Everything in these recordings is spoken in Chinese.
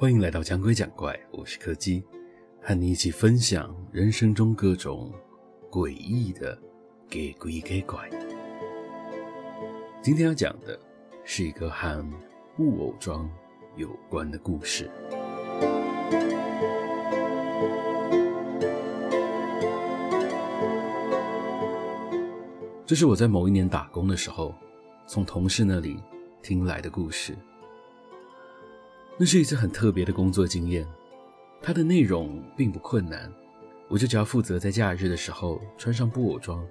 欢迎来到讲鬼讲怪，我是柯基，和你一起分享人生中各种诡异的给鬼给怪。今天要讲的是一个和布偶装有关的故事。这是我在某一年打工的时候，从同事那里听来的故事。那是一次很特别的工作经验，它的内容并不困难，我就只要负责在假日的时候穿上布偶装，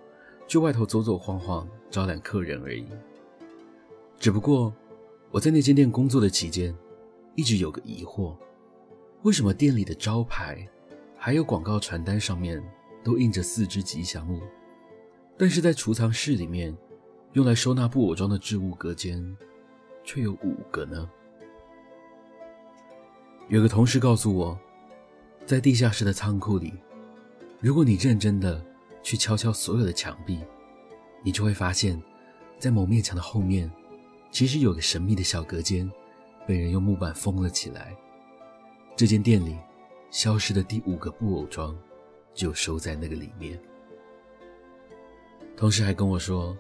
去外头走走晃晃，招揽客人而已。只不过我在那间店工作的期间，一直有个疑惑：为什么店里的招牌还有广告传单上面都印着四只吉祥物，但是在储藏室里面用来收纳布偶装的置物隔间却有五个呢？有个同事告诉我，在地下室的仓库里，如果你认真的去敲敲所有的墙壁，你就会发现，在某面墙的后面，其实有个神秘的小隔间，被人用木板封了起来。这间店里消失的第五个布偶装，就收在那个里面。同事还跟我说，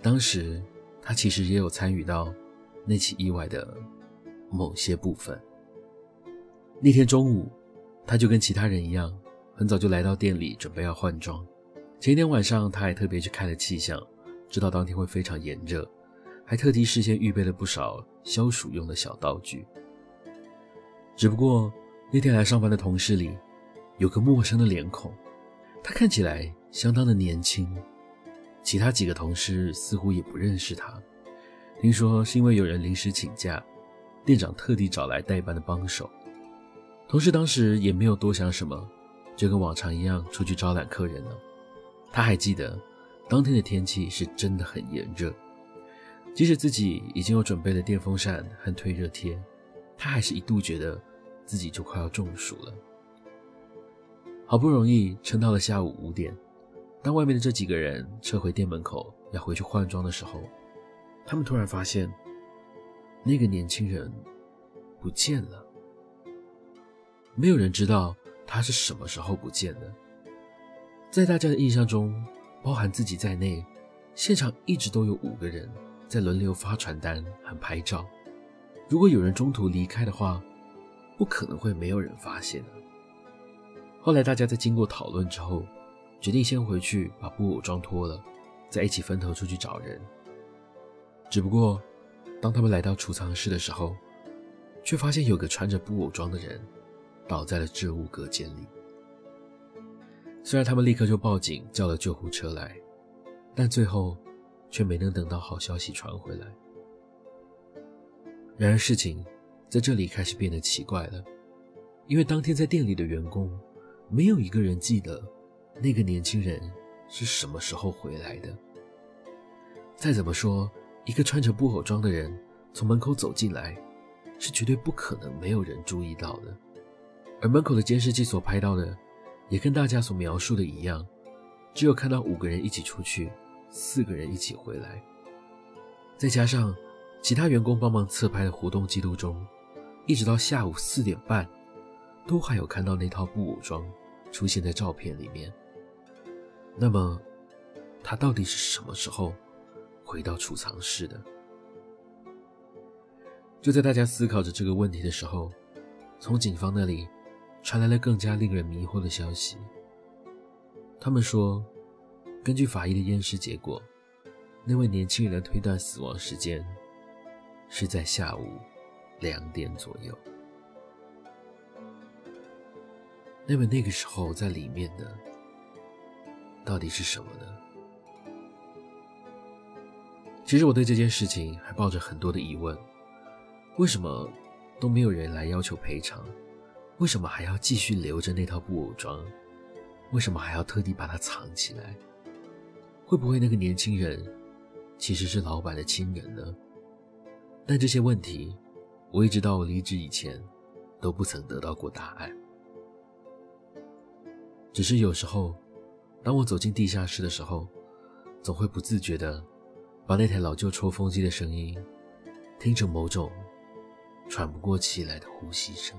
当时他其实也有参与到那起意外的某些部分。那天中午，他就跟其他人一样，很早就来到店里准备要换装。前一天晚上，他还特别去看了气象，知道当天会非常炎热，还特地事先预备了不少消暑用的小道具。只不过那天来上班的同事里，有个陌生的脸孔，他看起来相当的年轻，其他几个同事似乎也不认识他。听说是因为有人临时请假，店长特地找来代班的帮手。同事当时也没有多想什么，就跟往常一样出去招揽客人了。他还记得当天的天气是真的很炎热，即使自己已经有准备了电风扇和退热贴，他还是一度觉得自己就快要中暑了。好不容易撑到了下午五点，当外面的这几个人撤回店门口要回去换装的时候，他们突然发现那个年轻人不见了。没有人知道他是什么时候不见的。在大家的印象中，包含自己在内，现场一直都有五个人在轮流发传单和拍照。如果有人中途离开的话，不可能会没有人发现。后来大家在经过讨论之后，决定先回去把布偶装脱了，再一起分头出去找人。只不过，当他们来到储藏室的时候，却发现有个穿着布偶装的人。倒在了置物隔间里。虽然他们立刻就报警叫了救护车来，但最后却没能等到好消息传回来。然而事情在这里开始变得奇怪了，因为当天在店里的员工没有一个人记得那个年轻人是什么时候回来的。再怎么说，一个穿着布偶装的人从门口走进来，是绝对不可能没有人注意到的。而门口的监视器所拍到的，也跟大家所描述的一样，只有看到五个人一起出去，四个人一起回来。再加上其他员工帮忙侧拍的活动记录中，一直到下午四点半，都还有看到那套布偶装出现在照片里面。那么，他到底是什么时候回到储藏室的？就在大家思考着这个问题的时候，从警方那里。传来了更加令人迷惑的消息。他们说，根据法医的验尸结果，那位年轻人的推断死亡时间是在下午两点左右。那么那个时候在里面的到底是什么呢？其实我对这件事情还抱着很多的疑问：为什么都没有人来要求赔偿？为什么还要继续留着那套布偶装？为什么还要特地把它藏起来？会不会那个年轻人其实是老板的亲人呢？但这些问题，我一直到我离职以前都不曾得到过答案。只是有时候，当我走进地下室的时候，总会不自觉地把那台老旧抽风机的声音听成某种喘不过气来的呼吸声。